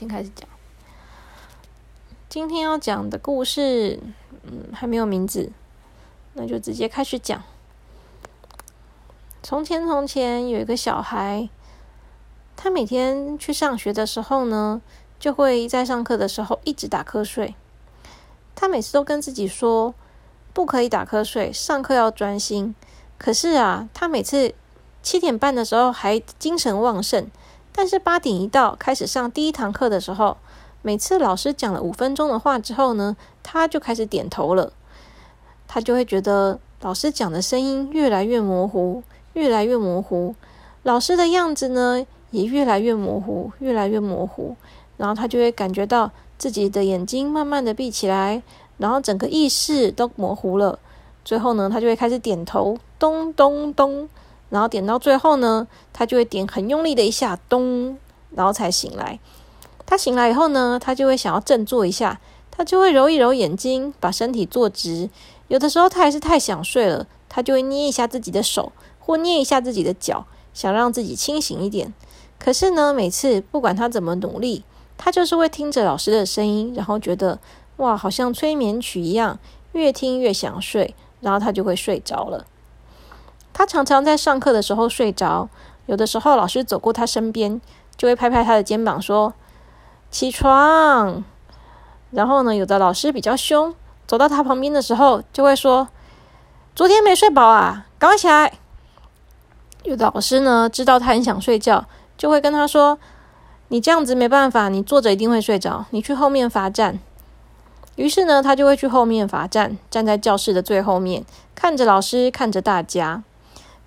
先开始讲。今天要讲的故事，嗯，还没有名字，那就直接开始讲。从前，从前有一个小孩，他每天去上学的时候呢，就会在上课的时候一直打瞌睡。他每次都跟自己说，不可以打瞌睡，上课要专心。可是啊，他每次七点半的时候还精神旺盛，但是八点一到，开始上第一堂课的时候。每次老师讲了五分钟的话之后呢，他就开始点头了。他就会觉得老师讲的声音越来越模糊，越来越模糊。老师的样子呢也越来越模糊，越来越模糊。然后他就会感觉到自己的眼睛慢慢的闭起来，然后整个意识都模糊了。最后呢，他就会开始点头，咚咚咚。然后点到最后呢，他就会点很用力的一下，咚，然后才醒来。他醒来以后呢，他就会想要振作一下，他就会揉一揉眼睛，把身体坐直。有的时候他还是太想睡了，他就会捏一下自己的手，或捏一下自己的脚，想让自己清醒一点。可是呢，每次不管他怎么努力，他就是会听着老师的声音，然后觉得哇，好像催眠曲一样，越听越想睡，然后他就会睡着了。他常常在上课的时候睡着，有的时候老师走过他身边，就会拍拍他的肩膀说。起床，然后呢？有的老师比较凶，走到他旁边的时候就会说：“昨天没睡饱啊，赶快起来。”有的老师呢，知道他很想睡觉，就会跟他说：“你这样子没办法，你坐着一定会睡着，你去后面罚站。”于是呢，他就会去后面罚站，站在教室的最后面，看着老师，看着大家。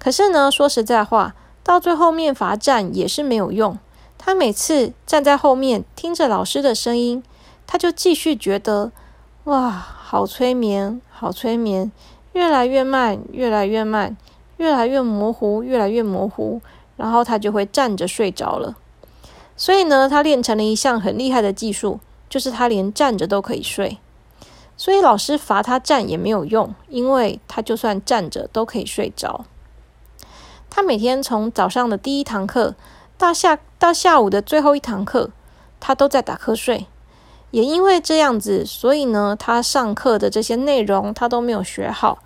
可是呢，说实在话，到最后面罚站也是没有用。他每次站在后面听着老师的声音，他就继续觉得哇，好催眠，好催眠，越来越慢，越来越慢，越来越模糊，越来越模糊，然后他就会站着睡着了。所以呢，他练成了一项很厉害的技术，就是他连站着都可以睡。所以老师罚他站也没有用，因为他就算站着都可以睡着。他每天从早上的第一堂课。到下到下午的最后一堂课，他都在打瞌睡。也因为这样子，所以呢，他上课的这些内容他都没有学好。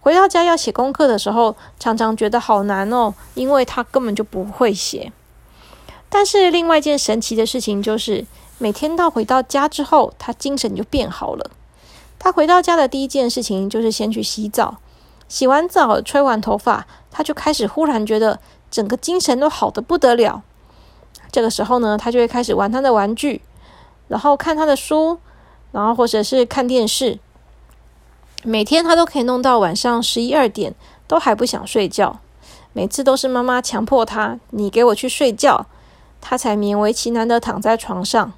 回到家要写功课的时候，常常觉得好难哦，因为他根本就不会写。但是另外一件神奇的事情就是，每天到回到家之后，他精神就变好了。他回到家的第一件事情就是先去洗澡，洗完澡吹完头发，他就开始忽然觉得。整个精神都好的不得了。这个时候呢，他就会开始玩他的玩具，然后看他的书，然后或者是看电视。每天他都可以弄到晚上十一二点，都还不想睡觉。每次都是妈妈强迫他：“你给我去睡觉。”他才勉为其难的躺在床上。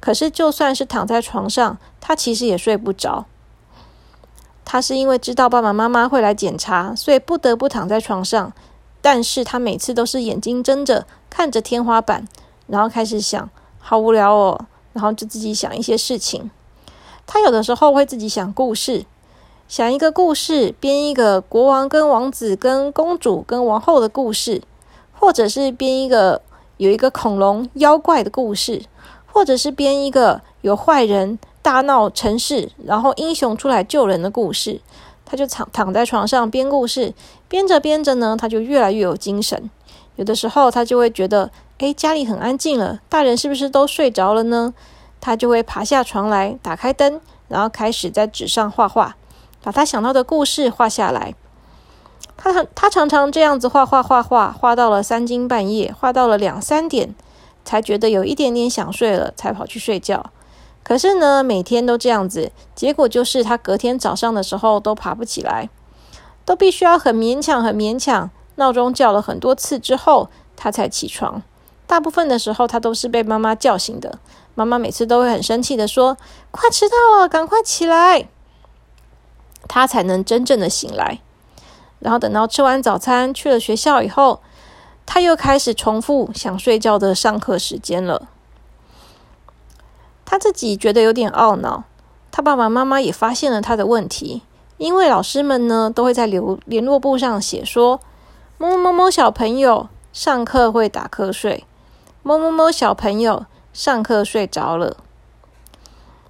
可是就算是躺在床上，他其实也睡不着。他是因为知道爸爸妈妈会来检查，所以不得不躺在床上。但是他每次都是眼睛睁着看着天花板，然后开始想，好无聊哦，然后就自己想一些事情。他有的时候会自己想故事，想一个故事，编一个国王跟王子跟公主跟王后的故事，或者是编一个有一个恐龙妖怪的故事，或者是编一个有坏人大闹城市，然后英雄出来救人的故事。他就躺躺在床上编故事，编着编着呢，他就越来越有精神。有的时候他就会觉得，诶，家里很安静了，大人是不是都睡着了呢？他就会爬下床来，打开灯，然后开始在纸上画画，把他想到的故事画下来。他常他常常这样子画画画画，画到了三更半夜，画到了两三点，才觉得有一点点想睡了，才跑去睡觉。可是呢，每天都这样子，结果就是他隔天早上的时候都爬不起来，都必须要很勉强、很勉强，闹钟叫了很多次之后，他才起床。大部分的时候，他都是被妈妈叫醒的。妈妈每次都会很生气的说：“快迟到了，赶快起来！”他才能真正的醒来。然后等到吃完早餐去了学校以后，他又开始重复想睡觉的上课时间了。他自己觉得有点懊恼，他爸爸妈妈也发现了他的问题，因为老师们呢都会在留联络簿上写说，某某某小朋友上课会打瞌睡，某某某小朋友上课睡着了。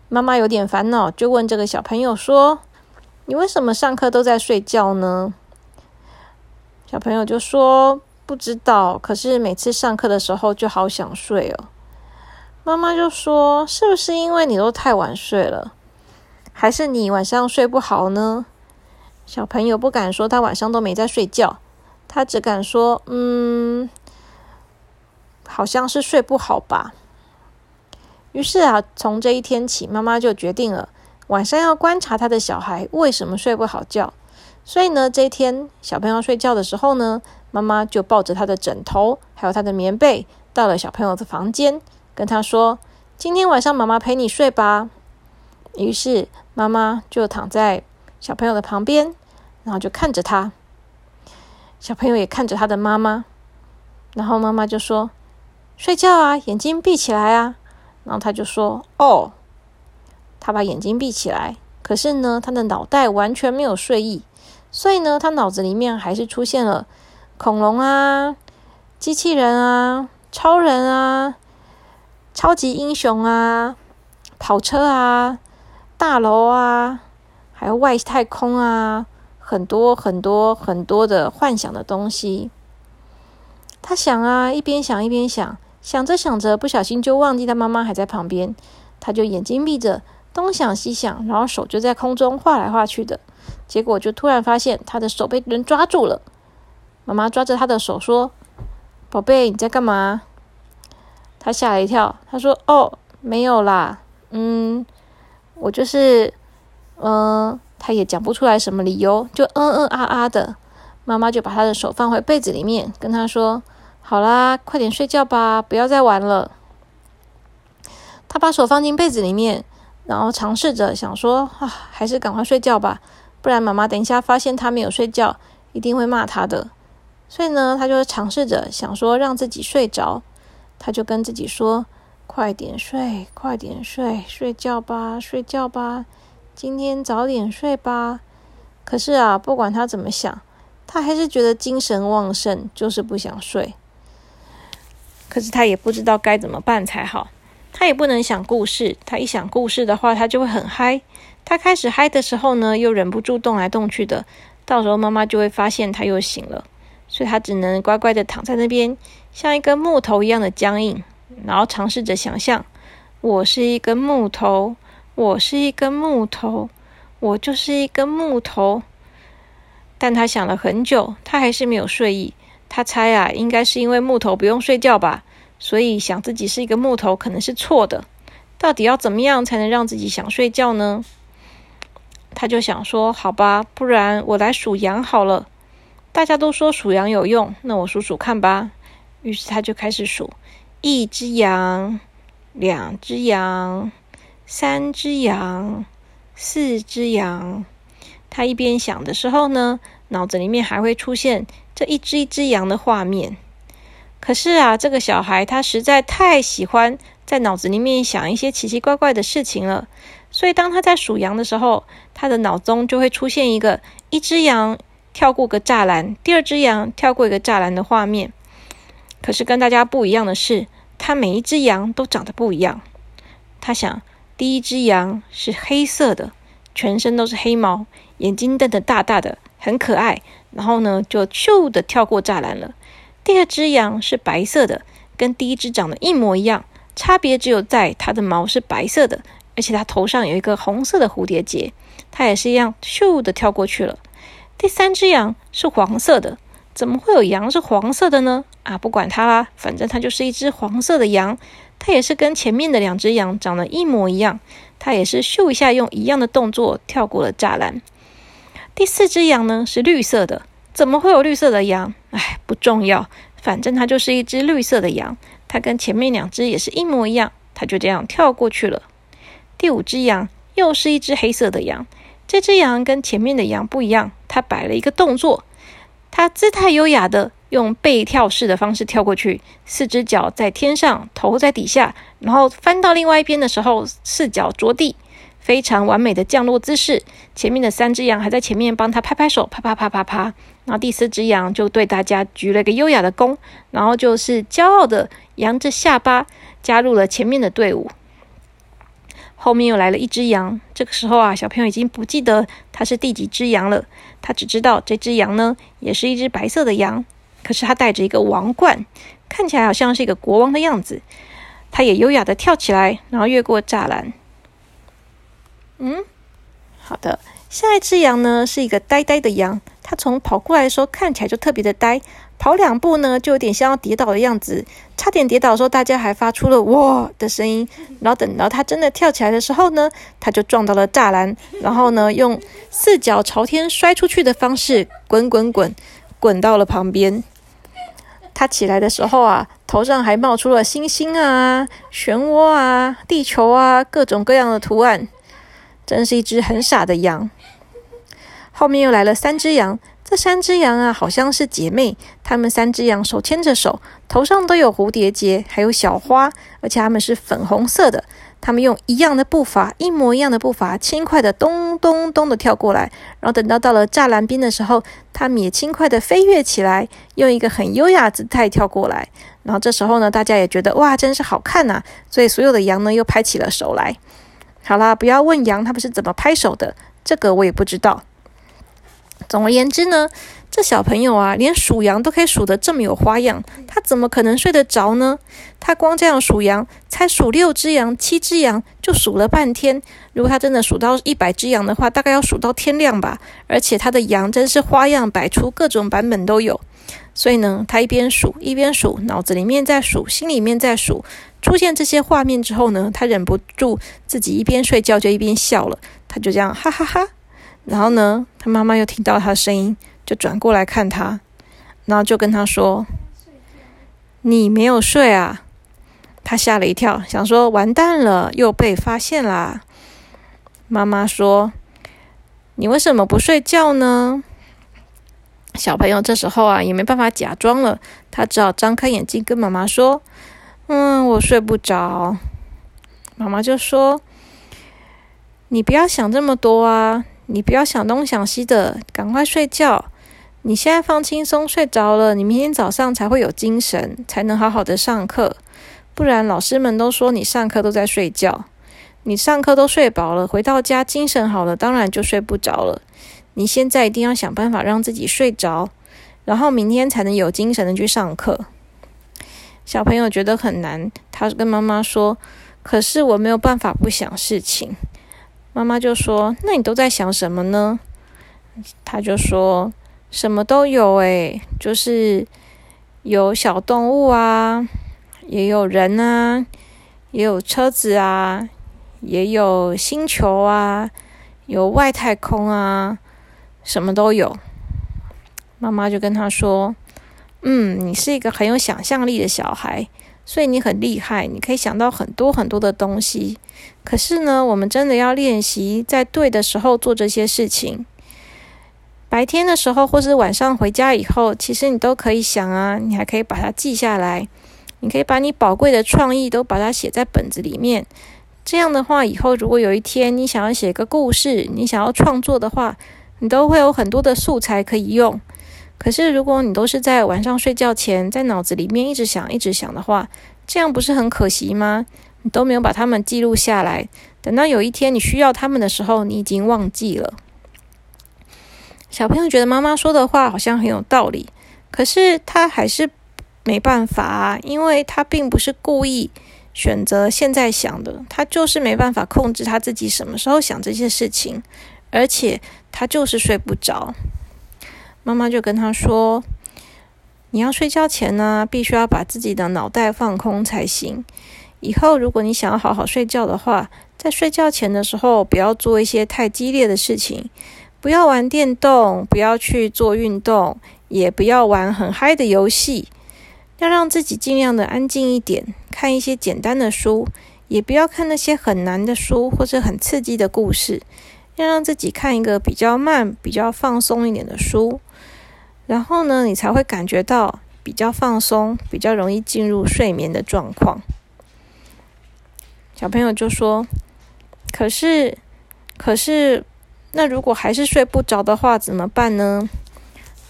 妈妈有点烦恼，就问这个小朋友说：“你为什么上课都在睡觉呢？”小朋友就说：“不知道，可是每次上课的时候就好想睡哦。”妈妈就说：“是不是因为你都太晚睡了，还是你晚上睡不好呢？”小朋友不敢说他晚上都没在睡觉，他只敢说：“嗯，好像是睡不好吧。”于是啊，从这一天起，妈妈就决定了晚上要观察他的小孩为什么睡不好觉。所以呢，这一天小朋友睡觉的时候呢，妈妈就抱着他的枕头还有他的棉被，到了小朋友的房间。跟他说：“今天晚上妈妈陪你睡吧。”于是妈妈就躺在小朋友的旁边，然后就看着他。小朋友也看着他的妈妈，然后妈妈就说：“睡觉啊，眼睛闭起来啊。”然后他就说：“哦。”他把眼睛闭起来，可是呢，他的脑袋完全没有睡意，所以呢，他脑子里面还是出现了恐龙啊、机器人啊、超人啊。超级英雄啊，跑车啊，大楼啊，还有外太空啊，很多很多很多的幻想的东西。他想啊，一边想一边想，想着想着，不小心就忘记他妈妈还在旁边。他就眼睛闭着，东想西想，然后手就在空中画来画去的。结果就突然发现他的手被人抓住了。妈妈抓着他的手说：“宝贝，你在干嘛？”他吓了一跳，他说：“哦，没有啦，嗯，我就是，嗯，他也讲不出来什么理由，就嗯嗯啊啊的。”妈妈就把他的手放回被子里面，跟他说：“好啦，快点睡觉吧，不要再玩了。”他把手放进被子里面，然后尝试着想说：“啊，还是赶快睡觉吧，不然妈妈等一下发现他没有睡觉，一定会骂他的。”所以呢，他就尝试着想说让自己睡着。他就跟自己说：“快点睡，快点睡，睡觉吧，睡觉吧，今天早点睡吧。”可是啊，不管他怎么想，他还是觉得精神旺盛，就是不想睡。可是他也不知道该怎么办才好。他也不能想故事，他一想故事的话，他就会很嗨。他开始嗨的时候呢，又忍不住动来动去的，到时候妈妈就会发现他又醒了。所以他只能乖乖的躺在那边，像一根木头一样的僵硬，然后尝试着想象：我是一根木头，我是一根木头，我就是一根木头。但他想了很久，他还是没有睡意。他猜啊，应该是因为木头不用睡觉吧，所以想自己是一个木头可能是错的。到底要怎么样才能让自己想睡觉呢？他就想说：好吧，不然我来数羊好了。大家都说数羊有用，那我数数看吧。于是他就开始数：一只羊，两只羊，三只羊，四只羊。他一边想的时候呢，脑子里面还会出现这一只一只羊的画面。可是啊，这个小孩他实在太喜欢在脑子里面想一些奇奇怪怪的事情了，所以当他在数羊的时候，他的脑中就会出现一个一只羊。跳过个栅栏，第二只羊跳过一个栅栏的画面。可是跟大家不一样的是，它每一只羊都长得不一样。他想，第一只羊是黑色的，全身都是黑毛，眼睛瞪得大大的，很可爱。然后呢，就咻的跳过栅栏了。第二只羊是白色的，跟第一只长得一模一样，差别只有在它的毛是白色的，而且它头上有一个红色的蝴蝶结。它也是一样，咻的跳过去了。第三只羊是黄色的，怎么会有羊是黄色的呢？啊，不管它啦，反正它就是一只黄色的羊。它也是跟前面的两只羊长得一模一样，它也是咻一下用一样的动作跳过了栅栏。第四只羊呢是绿色的，怎么会有绿色的羊？哎，不重要，反正它就是一只绿色的羊。它跟前面两只也是一模一样，它就这样跳过去了。第五只羊又是一只黑色的羊。这只羊跟前面的羊不一样，它摆了一个动作，它姿态优雅的用背跳式的方式跳过去，四只脚在天上，头在底下，然后翻到另外一边的时候，四脚着地，非常完美的降落姿势。前面的三只羊还在前面帮它拍拍手，啪啪啪啪啪。然后第四只羊就对大家鞠了个优雅的躬，然后就是骄傲的扬着下巴加入了前面的队伍。后面又来了一只羊，这个时候啊，小朋友已经不记得它是第几只羊了，他只知道这只羊呢，也是一只白色的羊，可是它戴着一个王冠，看起来好像是一个国王的样子。它也优雅的跳起来，然后越过栅栏。嗯，好的。下一只羊呢，是一个呆呆的羊。它从跑过来的时候看起来就特别的呆，跑两步呢就有点像要跌倒的样子，差点跌倒的时候，大家还发出了“哇”的声音。然后等到它真的跳起来的时候呢，它就撞到了栅栏，然后呢用四脚朝天摔出去的方式滚滚滚，滚到了旁边。它起来的时候啊，头上还冒出了星星啊、漩涡啊、地球啊，各种各样的图案，真是一只很傻的羊。后面又来了三只羊，这三只羊啊，好像是姐妹。它们三只羊手牵着手，头上都有蝴蝶结，还有小花，而且它们是粉红色的。它们用一样的步伐，一模一样的步伐，轻快的咚咚咚的跳过来。然后等到到了栅栏边的时候，它们也轻快的飞跃起来，用一个很优雅姿态跳过来。然后这时候呢，大家也觉得哇，真是好看呐！所以所有的羊呢，又拍起了手来。好啦，不要问羊他们是怎么拍手的，这个我也不知道。总而言之呢，这小朋友啊，连数羊都可以数得这么有花样，他怎么可能睡得着呢？他光这样数羊，才数六只羊、七只羊，就数了半天。如果他真的数到一百只羊的话，大概要数到天亮吧。而且他的羊真是花样百出，各种版本都有。所以呢，他一边数一边数，脑子里面在数，心里面在数。出现这些画面之后呢，他忍不住自己一边睡觉就一边笑了。他就这样哈哈哈。然后呢，他妈妈又听到他的声音，就转过来看他，然后就跟他说：“你没有睡啊？”他吓了一跳，想说：“完蛋了，又被发现啦。”妈妈说：“你为什么不睡觉呢？”小朋友这时候啊，也没办法假装了，他只好张开眼睛跟妈妈说：“嗯，我睡不着。”妈妈就说：“你不要想这么多啊。”你不要想东想西的，赶快睡觉。你现在放轻松，睡着了，你明天早上才会有精神，才能好好的上课。不然老师们都说你上课都在睡觉。你上课都睡饱了，回到家精神好了，当然就睡不着了。你现在一定要想办法让自己睡着，然后明天才能有精神的去上课。小朋友觉得很难，他跟妈妈说：“可是我没有办法不想事情。”妈妈就说：“那你都在想什么呢？”他就说：“什么都有诶，就是有小动物啊，也有人啊，也有车子啊，也有星球啊，有外太空啊，什么都有。”妈妈就跟他说：“嗯，你是一个很有想象力的小孩。”所以你很厉害，你可以想到很多很多的东西。可是呢，我们真的要练习在对的时候做这些事情。白天的时候，或是晚上回家以后，其实你都可以想啊，你还可以把它记下来。你可以把你宝贵的创意都把它写在本子里面。这样的话，以后如果有一天你想要写个故事，你想要创作的话，你都会有很多的素材可以用。可是，如果你都是在晚上睡觉前，在脑子里面一直想、一直想的话，这样不是很可惜吗？你都没有把它们记录下来，等到有一天你需要它们的时候，你已经忘记了。小朋友觉得妈妈说的话好像很有道理，可是他还是没办法啊，因为他并不是故意选择现在想的，他就是没办法控制他自己什么时候想这些事情，而且他就是睡不着。妈妈就跟他说：“你要睡觉前呢，必须要把自己的脑袋放空才行。以后如果你想要好好睡觉的话，在睡觉前的时候，不要做一些太激烈的事情，不要玩电动，不要去做运动，也不要玩很嗨的游戏。要让自己尽量的安静一点，看一些简单的书，也不要看那些很难的书或者很刺激的故事。要让自己看一个比较慢、比较放松一点的书。”然后呢，你才会感觉到比较放松，比较容易进入睡眠的状况。小朋友就说：“可是，可是，那如果还是睡不着的话，怎么办呢？”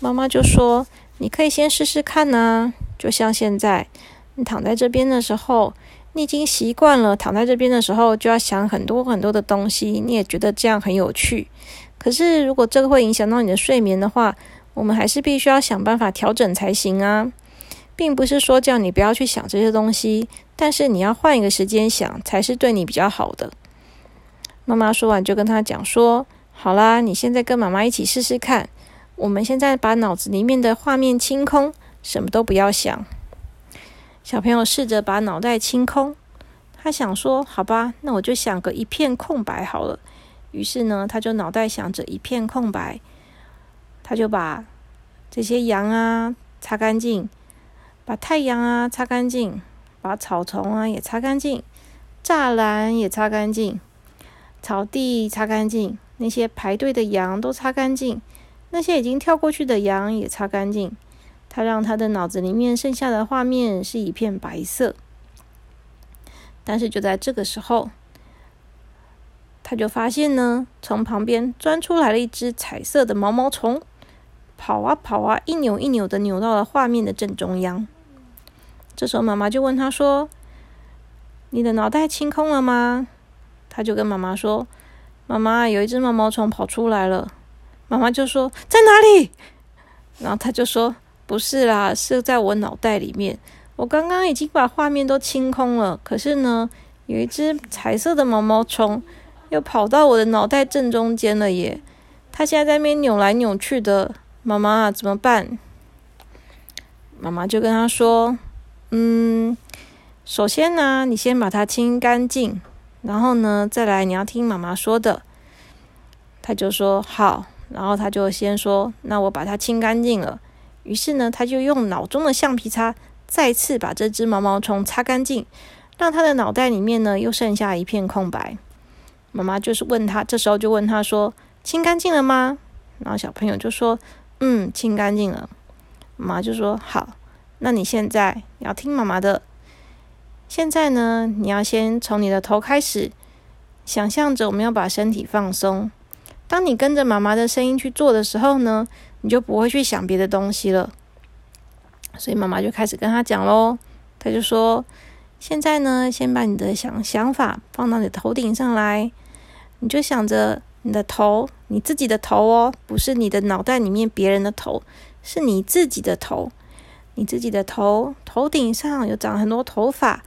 妈妈就说：“你可以先试试看呐，就像现在，你躺在这边的时候，你已经习惯了躺在这边的时候就要想很多很多的东西，你也觉得这样很有趣。可是如果这个会影响到你的睡眠的话，我们还是必须要想办法调整才行啊。并不是说叫你不要去想这些东西，但是你要换一个时间想，才是对你比较好的。妈妈说完就跟他讲说：“好啦，你现在跟妈妈一起试试看。我们现在把脑子里面的画面清空，什么都不要想。”小朋友试着把脑袋清空，他想说：“好吧，那我就想个一片空白好了。”于是呢，他就脑袋想着一片空白，他就把这些羊啊擦干净。把太阳啊擦干净，把草丛啊也擦干净，栅栏也擦干净，草地擦干净，那些排队的羊都擦干净，那些已经跳过去的羊也擦干净。他让他的脑子里面剩下的画面是一片白色。但是就在这个时候，他就发现呢，从旁边钻出来了一只彩色的毛毛虫。跑啊跑啊，一扭一扭的扭到了画面的正中央。这时候妈妈就问他说：“你的脑袋清空了吗？”他就跟妈妈说：“妈妈，有一只毛毛虫跑出来了。”妈妈就说：“在哪里？”然后他就说：“不是啦，是在我脑袋里面。我刚刚已经把画面都清空了，可是呢，有一只彩色的毛毛虫又跑到我的脑袋正中间了耶！它现在在那边扭来扭去的。”妈妈怎么办？妈妈就跟他说：“嗯，首先呢，你先把它清干净，然后呢，再来你要听妈妈说的。”他就说：“好。”然后他就先说：“那我把它清干净了。”于是呢，他就用脑中的橡皮擦再次把这只毛毛虫擦干净，让他的脑袋里面呢又剩下一片空白。妈妈就是问他，这时候就问他说：“清干净了吗？”然后小朋友就说。嗯，清干净了。妈妈就说：“好，那你现在要听妈妈的。现在呢，你要先从你的头开始，想象着我们要把身体放松。当你跟着妈妈的声音去做的时候呢，你就不会去想别的东西了。所以妈妈就开始跟他讲喽。他就说：现在呢，先把你的想想法放到你头顶上来，你就想着。”你的头，你自己的头哦，不是你的脑袋里面别人的头，是你自己的头。你自己的头，头顶上有长很多头发，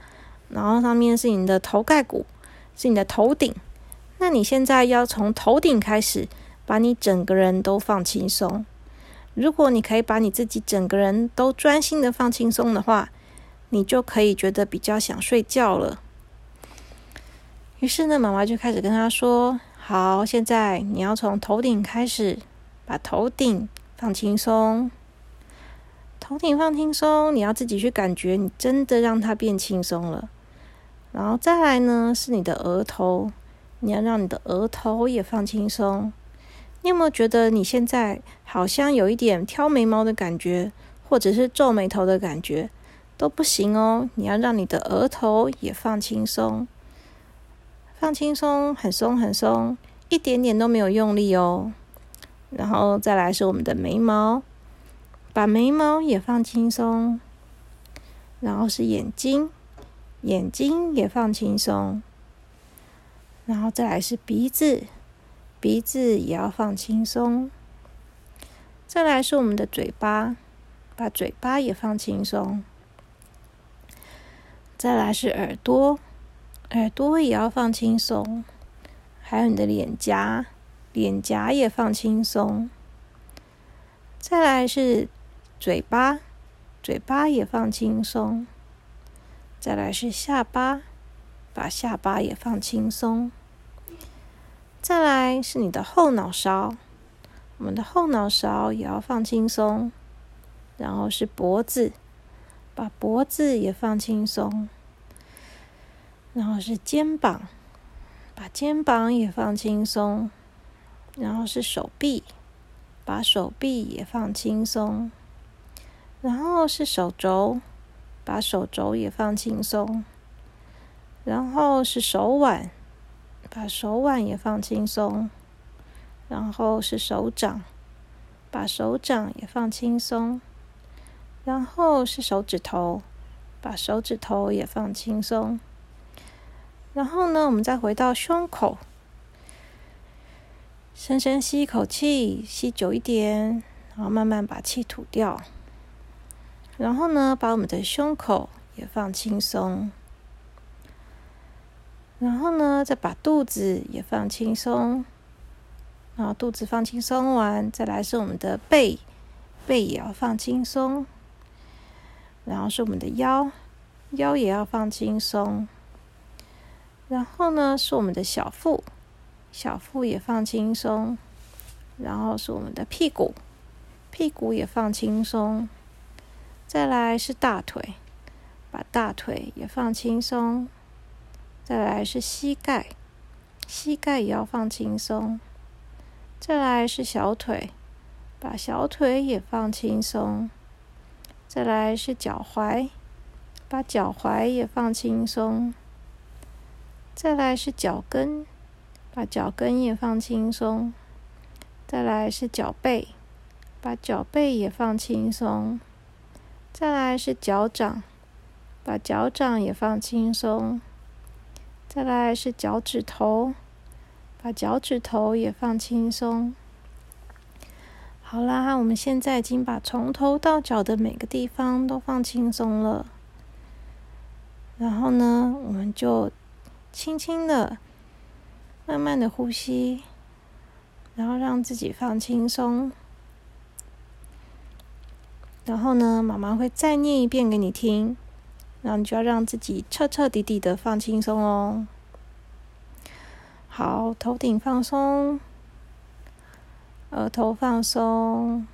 然后上面是你的头盖骨，是你的头顶。那你现在要从头顶开始，把你整个人都放轻松。如果你可以把你自己整个人都专心的放轻松的话，你就可以觉得比较想睡觉了。于是呢，妈妈就开始跟他说。好，现在你要从头顶开始，把头顶放轻松。头顶放轻松，你要自己去感觉，你真的让它变轻松了。然后再来呢，是你的额头，你要让你的额头也放轻松。你有没有觉得你现在好像有一点挑眉毛的感觉，或者是皱眉头的感觉？都不行哦，你要让你的额头也放轻松。放轻松，很松很松，一点点都没有用力哦。然后再来是我们的眉毛，把眉毛也放轻松。然后是眼睛，眼睛也放轻松。然后再来是鼻子，鼻子也要放轻松。再来是我们的嘴巴，把嘴巴也放轻松。再来是耳朵。耳朵也要放轻松，还有你的脸颊，脸颊也放轻松。再来是嘴巴，嘴巴也放轻松。再来是下巴，把下巴也放轻松。再来是你的后脑勺，我们的后脑勺也要放轻松。然后是脖子，把脖子也放轻松。然后是肩膀，把肩膀也放轻松。然后是手臂，把手臂也放轻松。然后是手肘，把手肘也放轻松。然后是手腕，把手腕也放轻松。然后是手掌，把手掌也放轻松。然后是手指头。把手指头也放轻松。然后呢，我们再回到胸口，深深吸一口气，吸久一点，然后慢慢把气吐掉。然后呢，把我们的胸口也放轻松。然后呢，再把肚子也放轻松。然后肚子放轻松完，再来是我们的背，背也要放轻松。然后是我们的腰，腰也要放轻松。然后呢，是我们的小腹，小腹也放轻松。然后是我们的屁股，屁股也放轻松。再来是大腿，把大腿也放轻松。再来是膝盖，膝盖也要放轻松。再来是小腿，把小腿也放轻松。再来是脚踝，把脚踝也放轻松。再来是脚跟，把脚跟也放轻松。再来是脚背，把脚背也放轻松。再来是脚掌，把脚掌也放轻松。再来是脚趾头，把脚趾头也放轻松。好啦，我们现在已经把从头到脚的每个地方都放轻松了。然后呢，我们就轻轻的、慢慢的呼吸，然后让自己放轻松。然后呢，妈妈会再念一遍给你听，然后你就要让自己彻彻底底的放轻松哦。好，头顶放松。额头放松，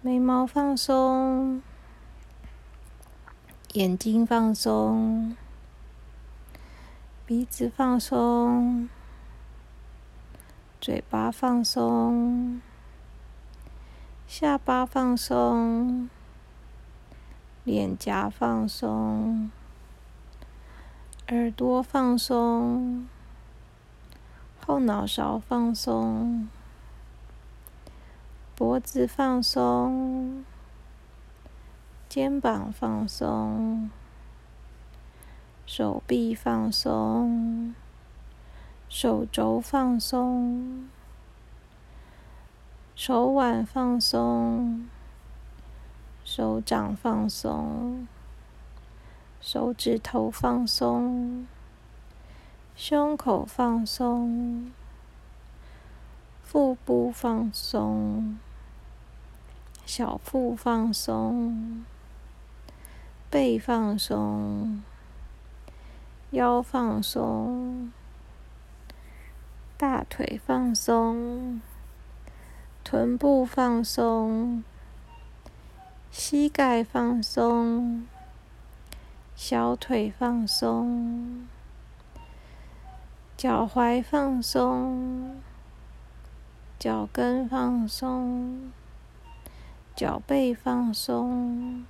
眉毛放松，眼睛放松，鼻子放松，嘴巴放松，下巴放松，脸颊放松，耳朵放松。后脑勺放松，脖子放松，肩膀放松，手臂放松，手肘放松，手腕放松，手掌放松，手指头放松。胸口放松，腹部放松，小腹放松，背放松，腰放松，大腿放松，臀部放松，膝盖放松，小腿放松。脚踝放松，脚跟放松，脚背放松，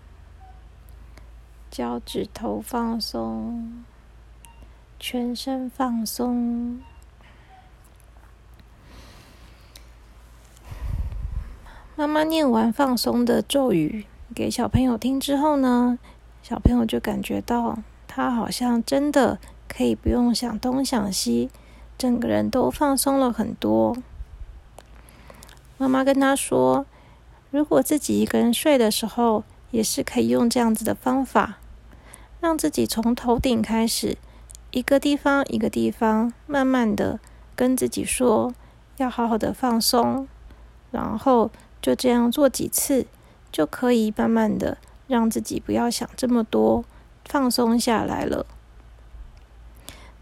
脚趾头放松，全身放松。妈妈念完放松的咒语给小朋友听之后呢，小朋友就感觉到他好像真的。可以不用想东想西，整个人都放松了很多。妈妈跟他说：“如果自己一个人睡的时候，也是可以用这样子的方法，让自己从头顶开始，一个地方一个地方，慢慢的跟自己说，要好好的放松，然后就这样做几次，就可以慢慢的让自己不要想这么多，放松下来了。”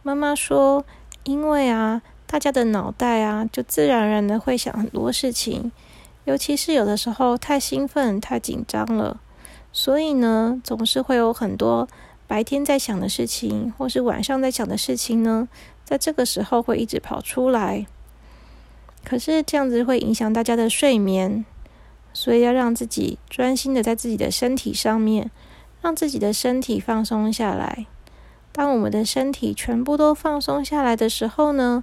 妈妈说：“因为啊，大家的脑袋啊，就自然而然的会想很多事情，尤其是有的时候太兴奋、太紧张了，所以呢，总是会有很多白天在想的事情，或是晚上在想的事情呢，在这个时候会一直跑出来。可是这样子会影响大家的睡眠，所以要让自己专心的在自己的身体上面，让自己的身体放松下来。”当我们的身体全部都放松下来的时候呢，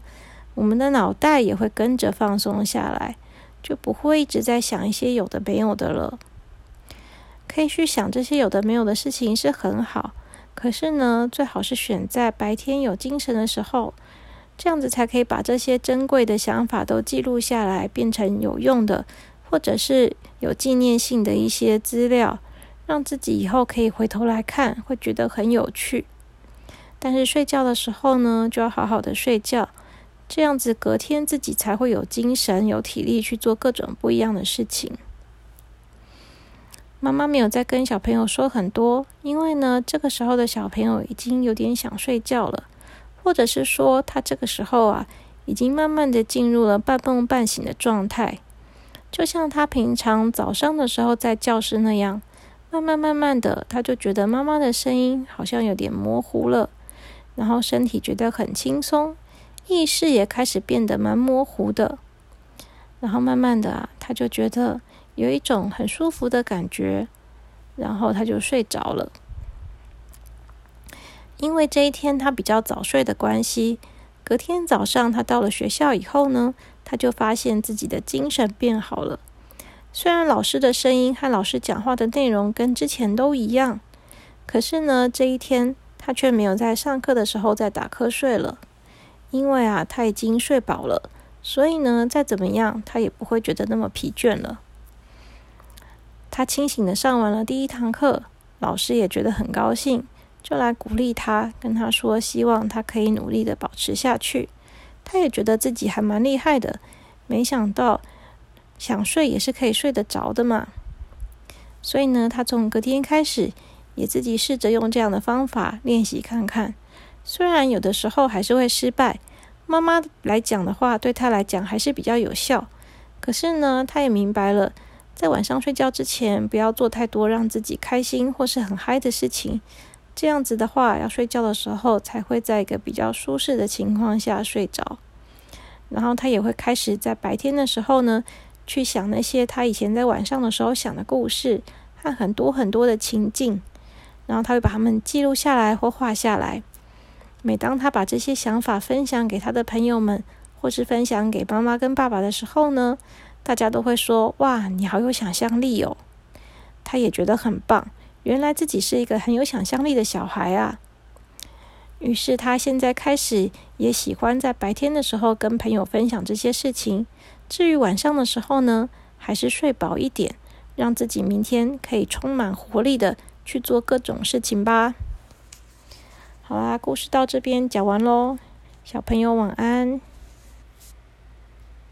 我们的脑袋也会跟着放松下来，就不会一直在想一些有的没有的了。可以去想这些有的没有的事情是很好。可是呢，最好是选在白天有精神的时候，这样子才可以把这些珍贵的想法都记录下来，变成有用的，或者是有纪念性的一些资料，让自己以后可以回头来看，会觉得很有趣。但是睡觉的时候呢，就要好好的睡觉，这样子隔天自己才会有精神、有体力去做各种不一样的事情。妈妈没有再跟小朋友说很多，因为呢，这个时候的小朋友已经有点想睡觉了，或者是说他这个时候啊，已经慢慢的进入了半梦半醒的状态，就像他平常早上的时候在教室那样，慢慢慢慢的，他就觉得妈妈的声音好像有点模糊了，然后身体觉得很轻松，意识也开始变得蛮模糊的，然后慢慢的啊，他就觉得。有一种很舒服的感觉，然后他就睡着了。因为这一天他比较早睡的关系，隔天早上他到了学校以后呢，他就发现自己的精神变好了。虽然老师的声音和老师讲话的内容跟之前都一样，可是呢，这一天他却没有在上课的时候再打瞌睡了。因为啊，他已经睡饱了，所以呢，再怎么样他也不会觉得那么疲倦了。他清醒的上完了第一堂课，老师也觉得很高兴，就来鼓励他，跟他说希望他可以努力的保持下去。他也觉得自己还蛮厉害的，没想到想睡也是可以睡得着的嘛。所以呢，他从隔天开始也自己试着用这样的方法练习看看。虽然有的时候还是会失败，妈妈来讲的话对他来讲还是比较有效。可是呢，他也明白了。在晚上睡觉之前，不要做太多让自己开心或是很嗨的事情。这样子的话，要睡觉的时候才会在一个比较舒适的情况下睡着。然后他也会开始在白天的时候呢，去想那些他以前在晚上的时候想的故事和很多很多的情境。然后他会把它们记录下来或画下来。每当他把这些想法分享给他的朋友们，或是分享给妈妈跟爸爸的时候呢？大家都会说：“哇，你好有想象力哦！”他也觉得很棒，原来自己是一个很有想象力的小孩啊。于是他现在开始也喜欢在白天的时候跟朋友分享这些事情。至于晚上的时候呢，还是睡饱一点，让自己明天可以充满活力的去做各种事情吧。好啦，故事到这边讲完喽，小朋友晚安。